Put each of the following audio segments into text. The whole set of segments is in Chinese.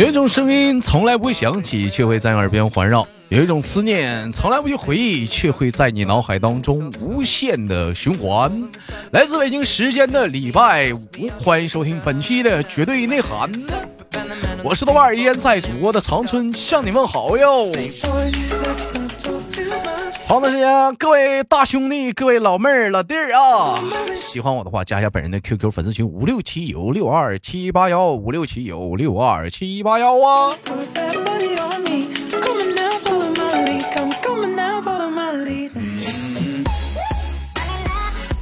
有一种声音从来不会响起，却会在耳边环绕；有一种思念从来不去回忆，却会在你脑海当中无限的循环。来自北京时间的礼拜五，欢迎收听本期的绝对内涵。我是豆瓣依然在祖国的长春向你问好哟。好的时间，各位大兄弟、各位老妹儿、老弟儿啊，喜欢我的话，加一下本人的 QQ 粉丝群五六七九六二七八幺五六七九六二七八幺啊。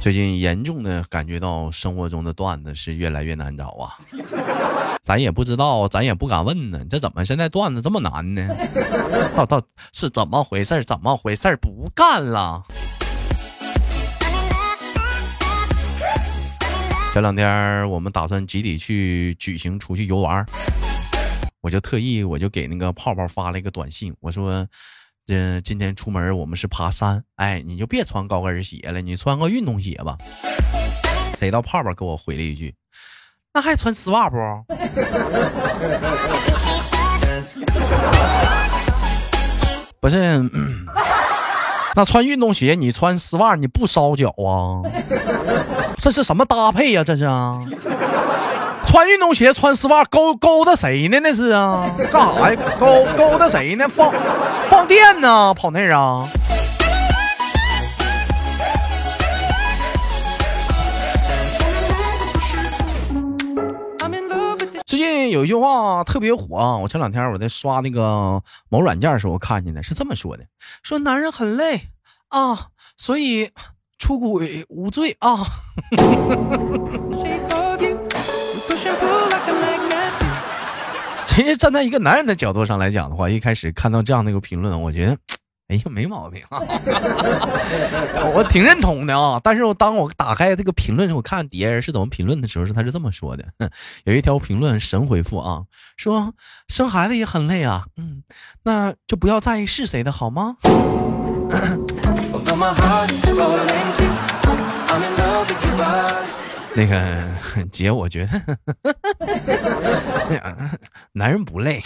最近严重的感觉到生活中的段子是越来越难找啊，咱也不知道，咱也不敢问呢。这怎么现在段子这么难呢？到到是怎么回事？怎么回事？不干了。前两天我们打算集体去举行出去游玩，我就特意我就给那个泡泡发了一个短信，我说。这今天出门我们是爬山，哎，你就别穿高跟鞋了，你穿个运动鞋吧。谁到泡泡给我回了一句，那还穿丝袜不？不是，那穿运动鞋你穿丝袜你不烧脚啊？这是什么搭配呀？这是啊？穿运动鞋穿丝袜勾勾搭谁呢？那是啊，干啥呀？勾勾搭谁呢？放放电呢？跑那儿啊？最近有一句话特别火啊！我前两天我在刷那个某软件的时候，看见的是这么说的：说男人很累啊，所以出轨无罪啊。其实站在一个男人的角度上来讲的话，一开始看到这样的一个评论，我觉得，哎呀，没毛病啊，我挺认同的啊。但是我当我打开这个评论，我看底下人是怎么评论的时候，是他是这么说的：有一条评论神回复啊，说生孩子也很累啊，嗯，那就不要在意是谁的好吗？那个姐，我觉得 男人不累，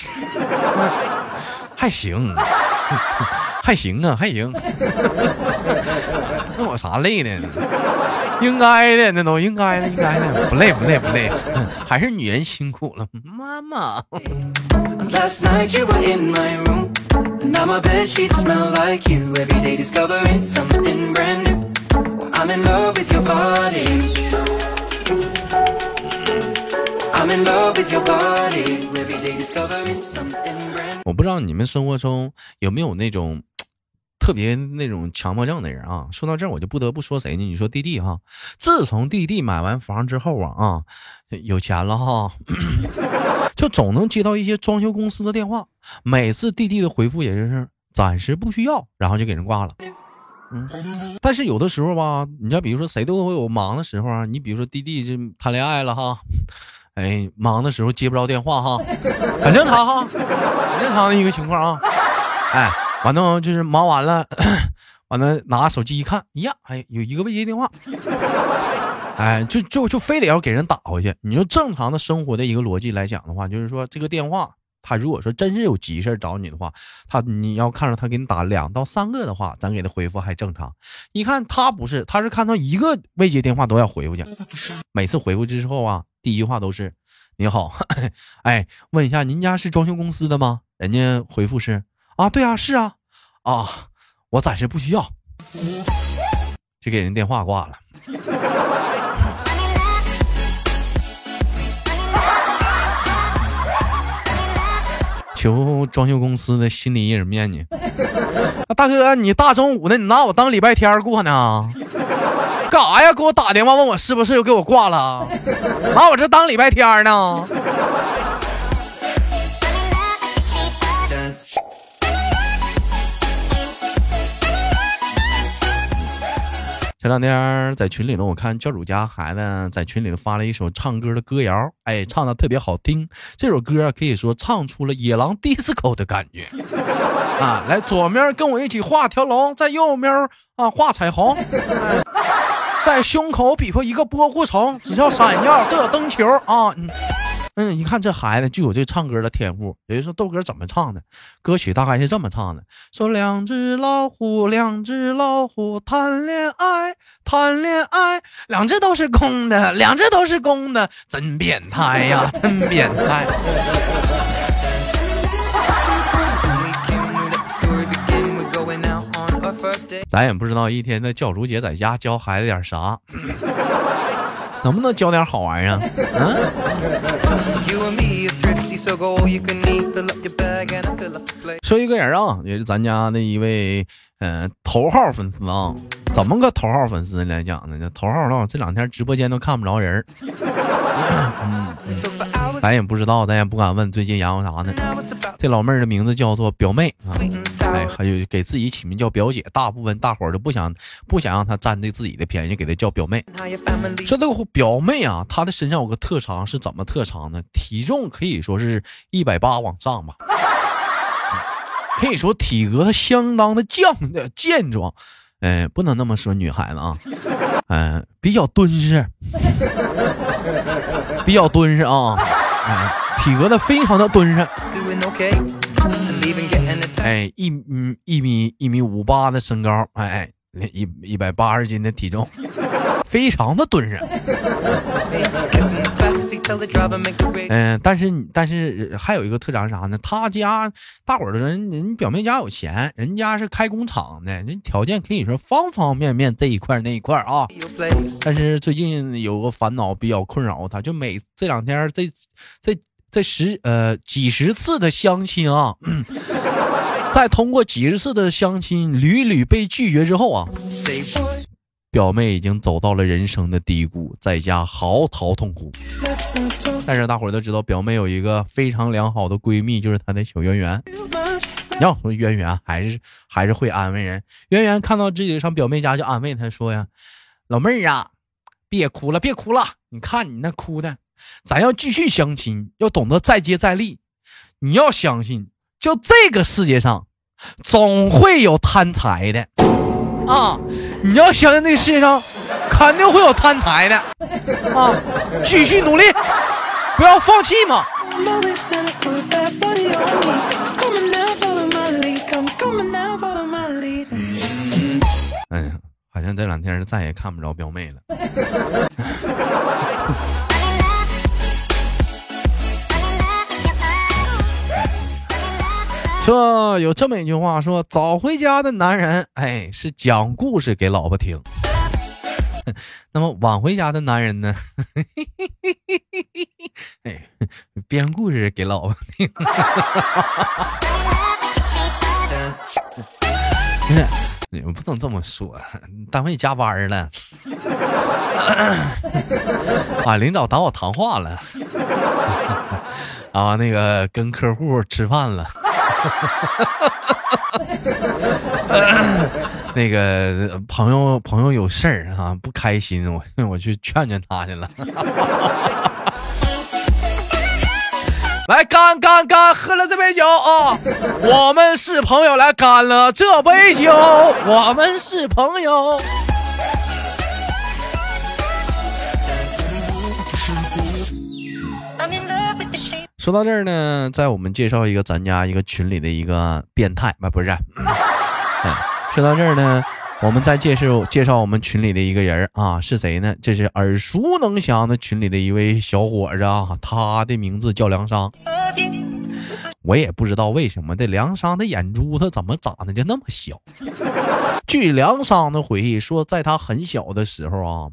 还行，还行啊，还行。那我啥累的？应该的，那都应该的，应该的，不累不累不累，还是女人辛苦了，妈妈。我不知道你们生活中有没有那种 特别那种强迫症的人啊？说到这儿，我就不得不说谁呢？你说弟弟哈，自从弟弟买完房之后啊啊，有钱了哈，就总能接到一些装修公司的电话，每次弟弟的回复也就是暂时不需要，然后就给人挂了。但是有的时候吧，你像比如说谁都会有忙的时候啊，你比如说弟弟这谈恋爱了哈。哎，忙的时候接不着电话哈，很正常哈，很正常的一个情况啊。哎，完了就是忙完了，完了拿手机一看，呀，哎，有一个未接电话，哎，就就就非得要给人打回去。你说正常的生活的一个逻辑来讲的话，就是说这个电话，他如果说真是有急事找你的话，他你要看着他给你打两到三个的话，咱给他回复还正常。一看他不是，他是看到一个未接电话都要回复去，每次回复之后啊。第一句话都是“你好，哎，问一下您家是装修公司的吗？”人家回复是“啊，对啊，是啊，啊，我暂时不需要”，就给人电话挂了。求装修公司的心理阴影面积？大哥，你大中午的，你拿我当礼拜天过呢？干啥呀？给我打电话问我是不是又给我挂了？拿我这当礼拜天呢？前两天在群里头，我看教主家孩子在群里头发了一首唱歌的歌谣，哎，唱的特别好听。这首歌可以说唱出了野狼 disco 的感觉 啊！来，左面跟我一起画条龙，在右面啊画彩虹。在胸口比划一个波弧虫，只要闪耀的灯球啊！嗯，嗯一看这孩子就有这唱歌的天赋。有人说豆哥怎么唱的？歌曲大概是这么唱的：说两只老虎，两只老虎谈恋爱，谈恋爱，两只都是公的，两只都是公的，真变态呀，真变态。咱也不知道一天的教主姐在家教孩子点啥。能不能教点好玩意儿？嗯。说一个人啊，也是咱家的一位嗯头号粉丝啊。怎么个头号粉丝来讲呢？头号呢这两天直播间都看不着人。嗯，咱也不知道，咱也不敢问最近研究啥呢。这老妹儿的名字叫做表妹啊，哎，还有给自己起名叫表姐。大部分大伙儿都不想不想让她占这自己的便宜，给她叫表妹。说这个表妹啊，她的身上有个特长是怎么特长呢？体重可以说是一百八往上吧，可以说体格相当的犟的健壮。哎，不能那么说女孩子啊，嗯，比较敦实，比较敦实啊，哎。体格子非常的敦实，哎，一嗯一米一米五八的身高，哎哎，一一百八十斤的体重，非常的敦实。嗯，但是但是还有一个特长是啥呢？他家大伙儿的人，人表妹家有钱，人家是开工厂的，人条件可以说方方面面这一块那一块啊。但是最近有个烦恼比较困扰他，就每这两天这这。这十呃几十次的相亲啊，在通过几十次的相亲屡屡被拒绝之后啊，表妹已经走到了人生的低谷，在家嚎啕痛哭。但是大伙儿都知道，表妹有一个非常良好的闺蜜，就是她的小圆圆。要说圆圆还是还是会安慰人。圆圆看到自己上表妹家就安慰她说呀：“老妹儿啊，别哭了，别哭了，你看你那哭的。”咱要继续相亲，要懂得再接再厉。你要相信，就这个世界上，总会有贪财的啊！你要相信，这个世界上肯定会有贪财的啊！继续努力，不要放弃嘛！哎呀，好像这两天是再也看不着表妹了。说有这么一句话，说早回家的男人，哎，是讲故事给老婆听；那么晚回家的男人呢，哎，编故事给老婆听。你们不能这么说，单位加班了，啊，领导打我谈话了，啊，那个跟客户吃饭了。那个朋友朋友有事儿啊，不开心，我我去劝劝他去了。来干干干，喝了这杯酒啊！我们是朋友，来干了这杯酒，我们是朋友。说到这儿呢，在我们介绍一个咱家一个群里的一个变态啊，不是。嗯说到这儿呢，我们再介绍介绍我们群里的一个人啊，是谁呢？这是耳熟能详的群里的一位小伙子啊，他的名字叫梁商。我也不知道为什么这梁商的眼珠子怎么长得就那么小。据梁商的回忆说，在他很小的时候啊，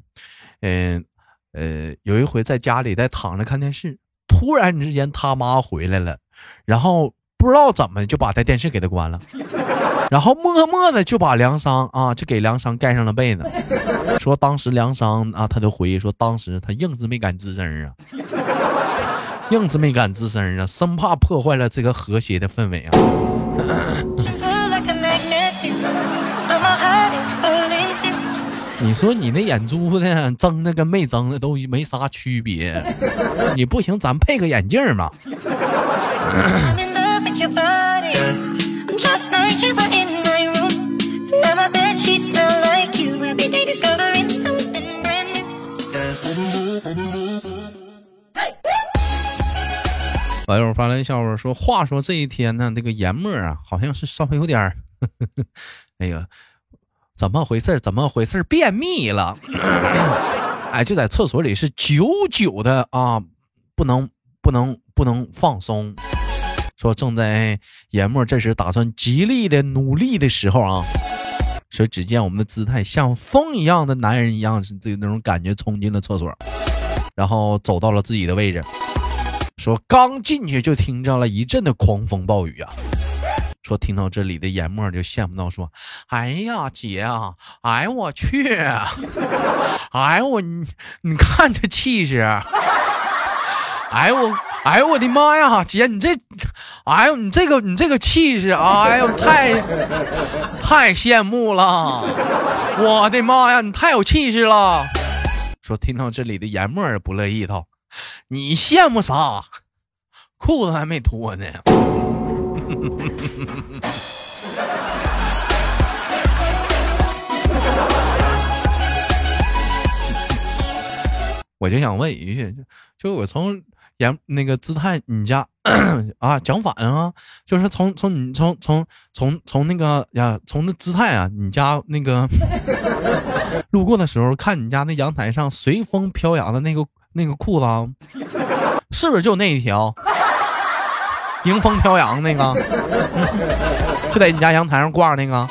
嗯呃，有一回在家里在躺着看电视。突然之间，他妈回来了，然后不知道怎么就把他电视给他关了，然后默默的就把梁商啊，就给梁商盖上了被子。说当时梁商啊，他的回忆说，当时他硬是没敢吱声啊，硬是没敢吱声啊，生怕破坏了这个和谐的氛围啊。你说你那眼珠子睁的跟没睁的都没啥区别，你不行，咱配个眼镜吧。网友发来笑话说：“话说这一天呢，这个研墨啊，好像是稍微有点儿，哎呀，怎么回事？怎么回事？便秘了。哎，就在厕所里是久久的啊，不能不能不能放松。说正在研磨这时打算极力的努力的时候啊。”说，只见我们的姿态像风一样的男人一样，是这那种感觉，冲进了厕所，然后走到了自己的位置。说刚进去就听着了一阵的狂风暴雨啊！说听到这里的严墨就羡慕到说：“哎呀，姐啊，哎我去，哎我你你看这气势，哎我。”哎呦我的妈呀，姐你这，哎呦你这个你这个气势，哎呦太太羡慕了，我的妈呀，你太有气势了。说听到这里的严默不乐意道：“你羡慕啥？裤子还没脱呢。我就想问一句，就我从。言那个姿态，你家 啊讲反了啊，就是从从你从从从从那个呀，从那姿态啊，你家那个 路过的时候，看你家那阳台上随风飘扬的那个那个裤子啊，是不是就那一条迎风飘扬那个？就在你家阳台上挂那个？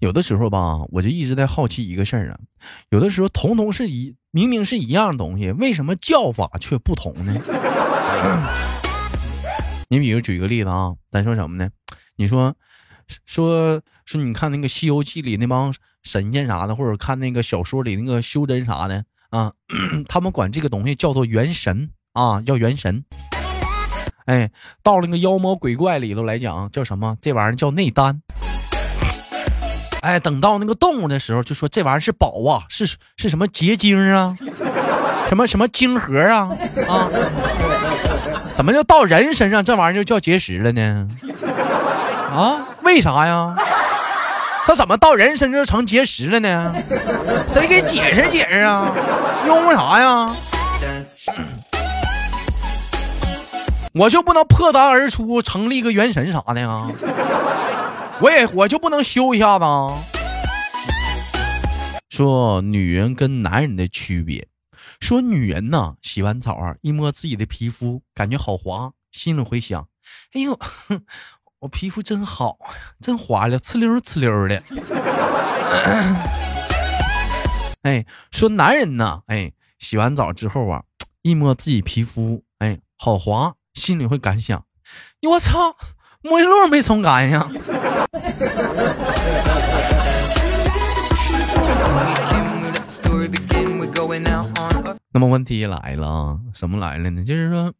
有的时候吧，我就一直在好奇一个事儿啊。有的时候，同同是一明明是一样东西，为什么叫法却不同呢？你比如举个例子啊，咱说什么呢？你说说说，你看那个《西游记》里那帮神仙啥的，或者看那个小说里那个修真啥的啊，他们管这个东西叫做元神啊，叫元神。哎，到了那个妖魔鬼怪里头来讲，叫什么？这玩意儿叫内丹。哎，等到那个动物的时候，就说这玩意儿是宝啊，是是什么结晶啊，什么什么晶核啊啊？怎么就到人身上这玩意儿就叫结石了呢？啊？为啥呀？他怎么到人身上就成结石了呢？谁给解释解释啊？用啥呀？我就不能破裆而出，成立个元神啥的呀？我也我就不能修一下子？说女人跟男人的区别，说女人呢洗完澡啊，一摸自己的皮肤，感觉好滑，心里会想：哎呦，我皮肤真好，真滑溜，呲溜呲溜的。哎，说男人呢，哎，洗完澡之后啊，一摸自己皮肤，哎，好滑，心里会感想：我操！沐浴露没冲干净。那么问题来了，什么来了呢？就是说，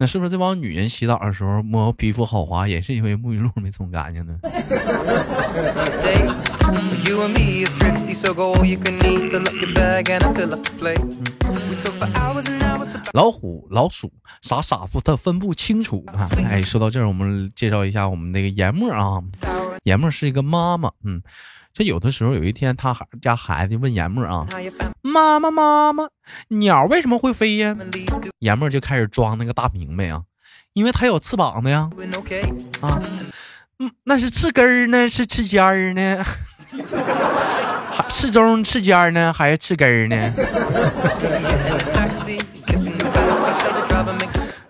那是不是这帮女人洗澡的时候摸皮肤好滑，也是因为沐浴露没冲干净呢？老虎、老鼠傻傻夫他分不清楚啊！哎，说到这儿，我们介绍一下我们那个严默啊。严默是一个妈妈，嗯，这有的时候有一天，他孩家孩子问严默啊：“妈妈，妈妈，鸟为什么会飞呀？”严默就开始装那个大明白啊，因为它有翅膀的呀。啊，嗯，那是翅根儿呢，是翅尖儿呢？翅中翅尖呢，还是翅根儿呢？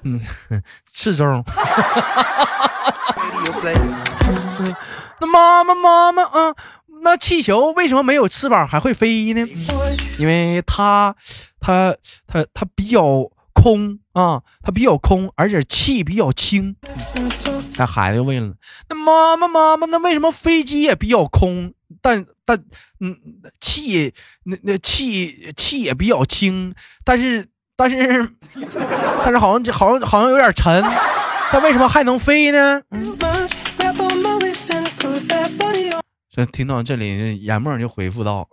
嗯，翅中。那妈妈妈妈啊，那气球为什么没有翅膀还会飞呢？因为它它它它比较空啊，它比较空，而且气比较轻。那孩子问了，那妈妈妈妈，那为什么飞机也比较空？但但嗯，气那那气气也比较轻，但是但是但是好像好像好像有点沉，它为什么还能飞呢？听到这里，严梦就回复道：“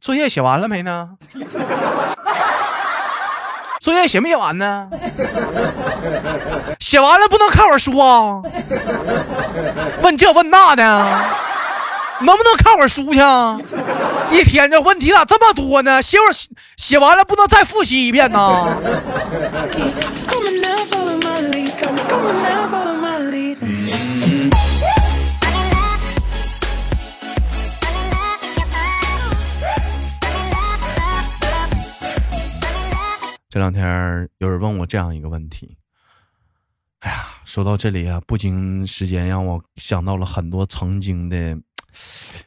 作业写完了没呢？作业写没写完呢？写完了不能看会儿书啊？问这问那的。”能不能看会儿书去？一天这问题咋这么多呢？写会儿写完了不能再复习一遍呢？这两天有人问我这样一个问题，哎呀，说到这里啊，不经时间让我想到了很多曾经的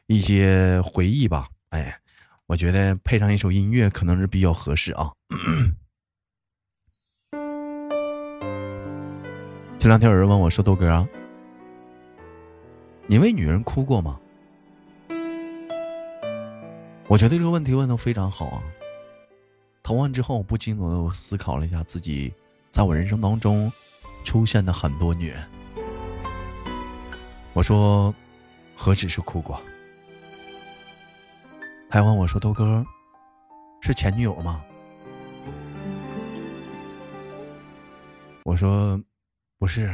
一些回忆吧。哎，我觉得配上一首音乐可能是比较合适啊。这两天有人问我说：“豆哥啊，你为女人哭过吗？”我觉得这个问题问的非常好啊。投完之后，不禁的思考了一下自己在我人生当中出现的很多女人。我说：“何止是哭过？”还问我说：“豆哥，是前女友吗？”我说：“不是，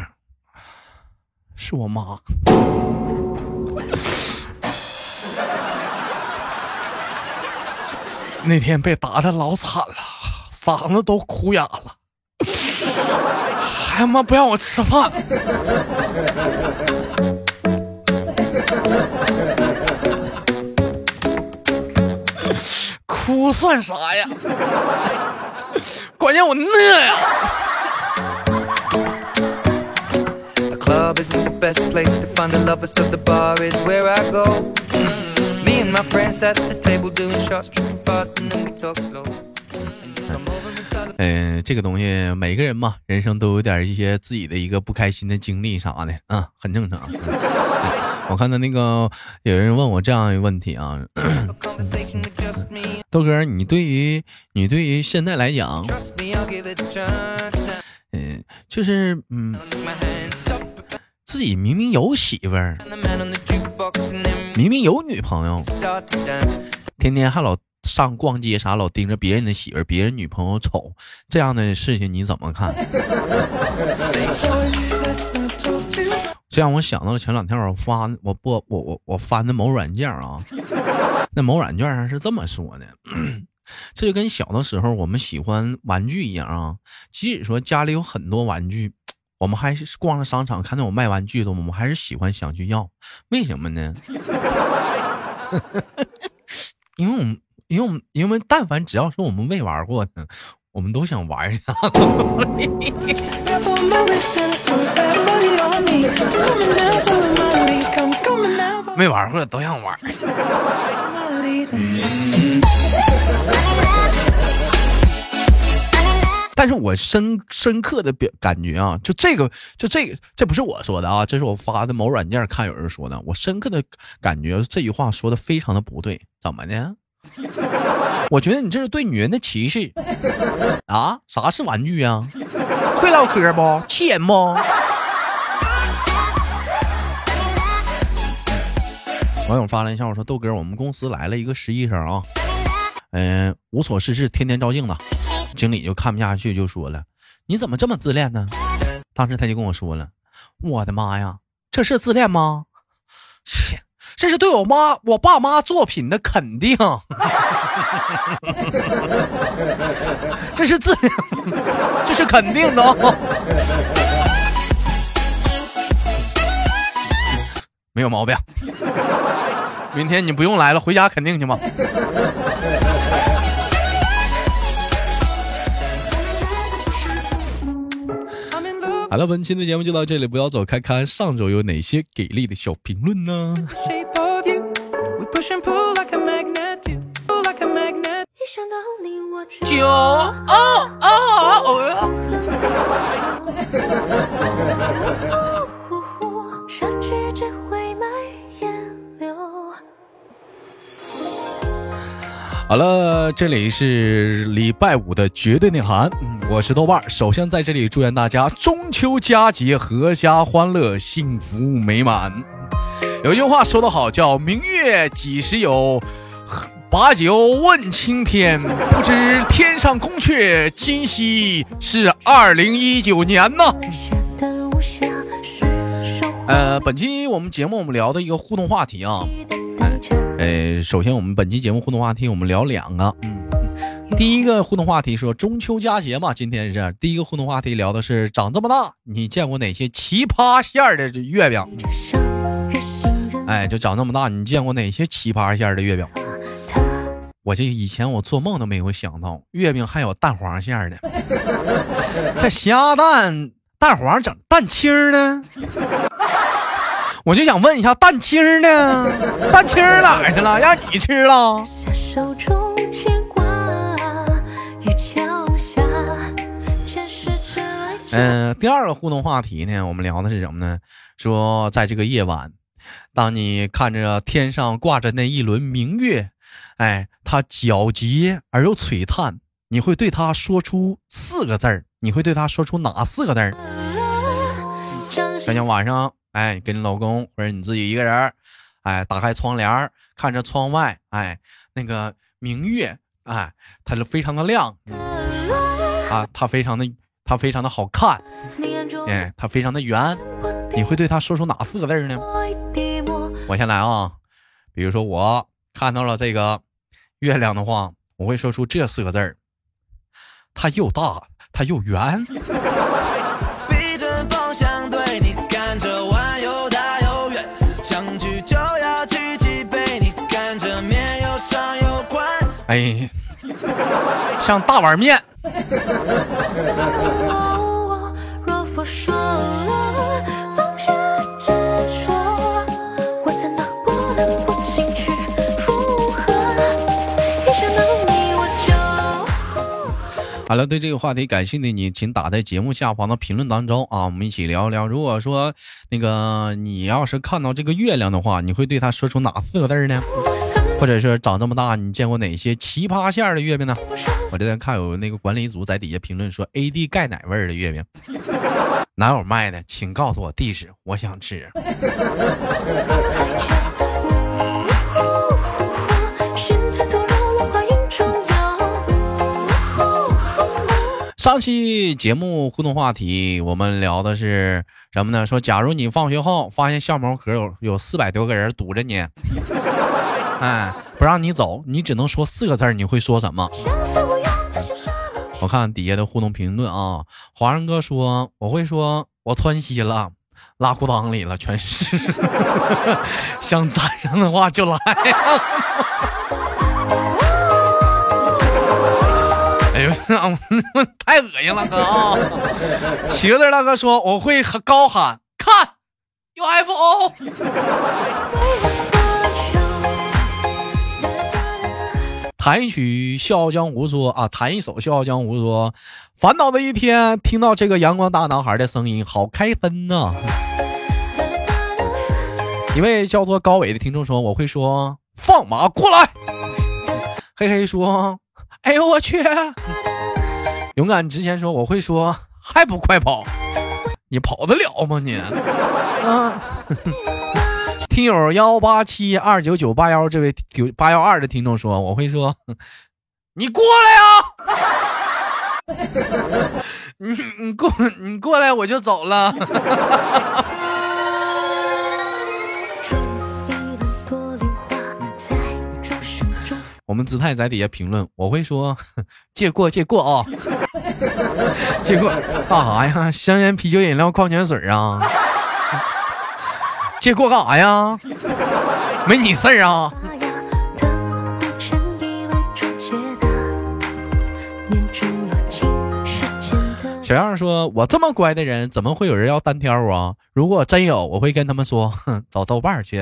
是我妈。”那天被打的老惨了，嗓子都哭哑了，还他妈不让我吃饭，哭算啥呀？关键我饿呀。嗯，这个东西每个人嘛，人生都有点一些自己的一个不开心的经历啥的，啊，很正常。我看到那个有人问我这样一个问题啊，豆哥，你对于你对于现在来讲，嗯，就是嗯，自己明明有媳妇儿。明明有女朋友，天天还老上逛街啥，老盯着别人的媳妇、别人女朋友瞅，这样的事情你怎么看？这让我想到了前两天我发我播我我我翻的某软件啊，那某软件上是这么说的，这就跟小的时候我们喜欢玩具一样啊，即使说家里有很多玩具。我们还是逛了商场，看到有卖玩具的，我们还是喜欢想去要，为什么呢？因为我们，因为我们，因为但凡只要是我们未玩过的，我们都想玩一下。没玩过的都想玩。但是我深深刻的表感觉啊，就这个，就这个，这不是我说的啊，这是我发的某软件看有人说的。我深刻的感觉这句话说的非常的不对，怎么的？我觉得你这是对女人的歧视啊！啥是玩具啊？会唠嗑不？气人不？网友发了一下，我说豆哥，我们公司来了一个实习生啊，嗯，无所事事，天天照镜子。经理就看不下去，就说了：“你怎么这么自恋呢？”当时他就跟我说了：“我的妈呀，这是自恋吗？切，这是对我妈、我爸妈作品的肯定，这是自，这是肯定的，没有毛病。明天你不用来了，回家肯定去吧。”好了，本期的节目就到这里，不要走开，看上周有哪些给力的小评论呢？九哦哦 好了，这里是礼拜五的绝对内涵，我是豆瓣首先在这里祝愿大家中秋佳节阖家欢乐，幸福美满。有句话说得好，叫“明月几时有，把酒问青天”。不知天上宫阙，今夕是二零一九年呢。呃，本期我们节目我们聊的一个互动话题啊。呃，首先我们本期节目互动话题，我们聊两个。嗯，第一个互动话题说中秋佳节嘛，今天是第一个互动话题，聊的是长这么大你见过哪些奇葩馅儿的月饼？哎，就长这么大，你见过哪些奇葩馅儿的月饼？我这以前我做梦都没有想到，月饼还有蛋黄馅儿的，这虾蛋蛋黄整蛋清呢？我就想问一下，蛋清呢？蛋清哪去了？让你吃了？嗯，第二个互动话题呢，我们聊的是什么呢？说在这个夜晚，当你看着天上挂着那一轮明月，哎，它皎洁而又璀璨，你会对它说出四个字儿？你会对它说出哪四个字儿？想想晚上。哎，跟你老公或者你自己一个人哎，打开窗帘看着窗外，哎，那个明月，哎，它是非常的亮，啊，它非常的，它非常的好看，哎，它非常的圆，你会对它说出哪四个字呢？我先来啊，比如说我看到了这个月亮的话，我会说出这四个字儿，它又大，它又圆。哎，像大碗面。好了，对这个话题感兴趣的你，请打在节目下方的评论当中啊，我们一起聊一聊。如果说那个你要是看到这个月亮的话，你会对他说出哪四个字呢？或者是长这么大，你见过哪些奇葩馅儿的月饼呢？我这边看有那个管理组在底下评论说，A D 钙奶味儿的月饼 哪有卖的？请告诉我地址，我想吃。上期节目互动话题，我们聊的是什么呢？说假如你放学后发现校门口有有四百多个人堵着你。哎，不让你走，你只能说四个字你会说什么？我看底下的互动评论啊，华人哥说我会说，我窜稀了，拉裤裆里了，全是。想粘上的话就来。哎呦，太恶心了哥啊！七个字大哥说我会高喊看 UFO。弹一曲《笑傲江湖》说啊，弹一首《笑傲江湖》说，烦恼的一天，听到这个阳光大男孩的声音，好开森呐！一位叫做高伟的听众说，我会说放马过来。嘿嘿说，哎呦我去！勇敢直前说，我会说还不快跑？你跑得了吗你？啊！听友幺八七二九九八幺这位九八幺二的听众说，我会说，你过来 呀，你你过你过来我就走了。我们姿态在底下评论，我会说借过借过啊，借过干啥呀？香烟、啤酒、饮料、矿泉水啊。借过干啥呀？没你事儿啊！小样说：“我这么乖的人，怎么会有人要单挑啊？如果真有，我会跟他们说，哼，找豆瓣去。”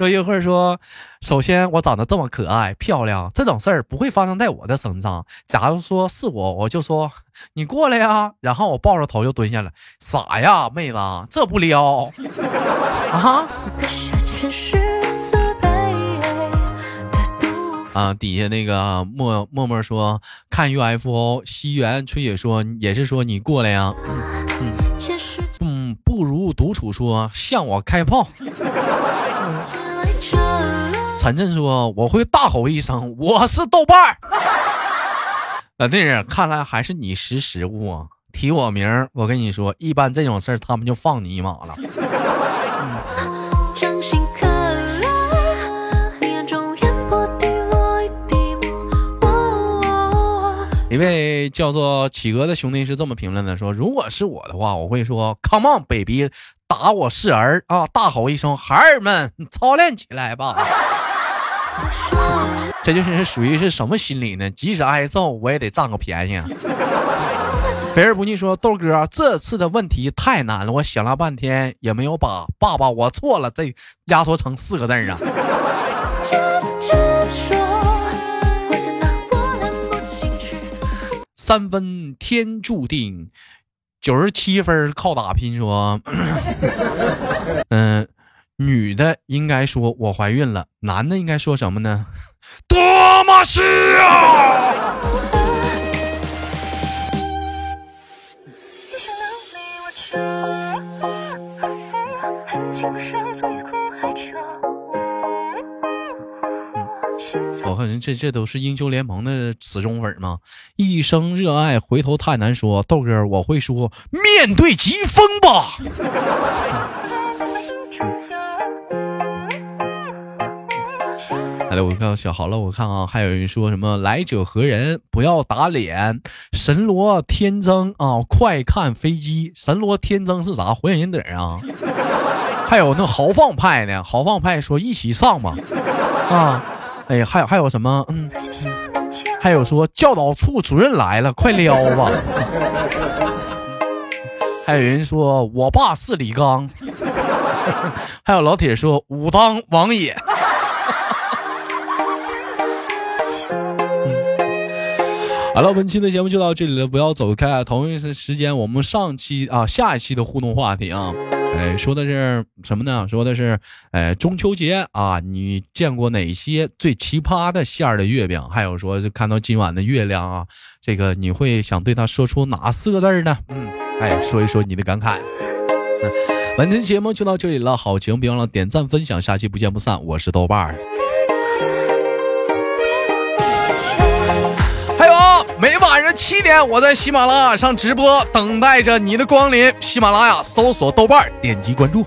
说一会儿说：“首先，我长得这么可爱漂亮，这种事儿不会发生在我的身上。假如说是我，我就说你过来呀，然后我抱着头就蹲下了。傻呀，妹子，这不撩啊？啊！底下那个默默默说看 UFO，西园春雪说也是说你过来呀。嗯，不如独处说向我开炮。”晨晨说：“我会大吼一声，我是豆瓣儿。”老弟，看来还是你识时务啊！提我名，我跟你说，一般这种事儿，他们就放你一马了。一位叫做企鹅的兄弟是这么评论的：“说如果是我的话，我会说，Come on, baby。”打我是儿啊！”大吼一声：“孩儿们，操练起来吧！” 这就是属于是什么心理呢？即使挨揍，我也得占个便宜。肥而不腻说：“豆哥，这次的问题太难了，我想了半天也没有把‘爸爸，我错了’这压缩成四个字啊。”三分天注定，九十七分靠打拼。说，嗯，女的应该说我怀孕了，男的应该说什么呢？多么是啊！我看这这都是英雄联盟的死忠粉吗？一生热爱，回头太难说。豆哥，我会说面对疾风吧。来，我看小好了，我看啊，还有人说什么来者何人？不要打脸。神罗天增啊，快看飞机！神罗天增是啥？火影忍者啊？还有那豪放派呢？豪放派说一起上吧。啊。哎，还有还有什么？嗯，还有说教导处主任来了，快撩吧！还有人说我爸是李刚，还有老铁说武当王野。好了，本期的节目就到这里了，不要走开啊。同一时间，我们上期啊，下一期的互动话题啊。哎，说的是什么呢？说的是，哎，中秋节啊，你见过哪些最奇葩的馅儿的月饼？还有说，看到今晚的月亮啊，这个你会想对他说出哪四个字呢？嗯，哎，说一说你的感慨。嗯本期节目就到这里了，好情别忘了点赞分享，下期不见不散。我是豆瓣儿。晚上七点，我在喜马拉雅上直播，等待着你的光临。喜马拉雅搜索豆瓣，点击关注。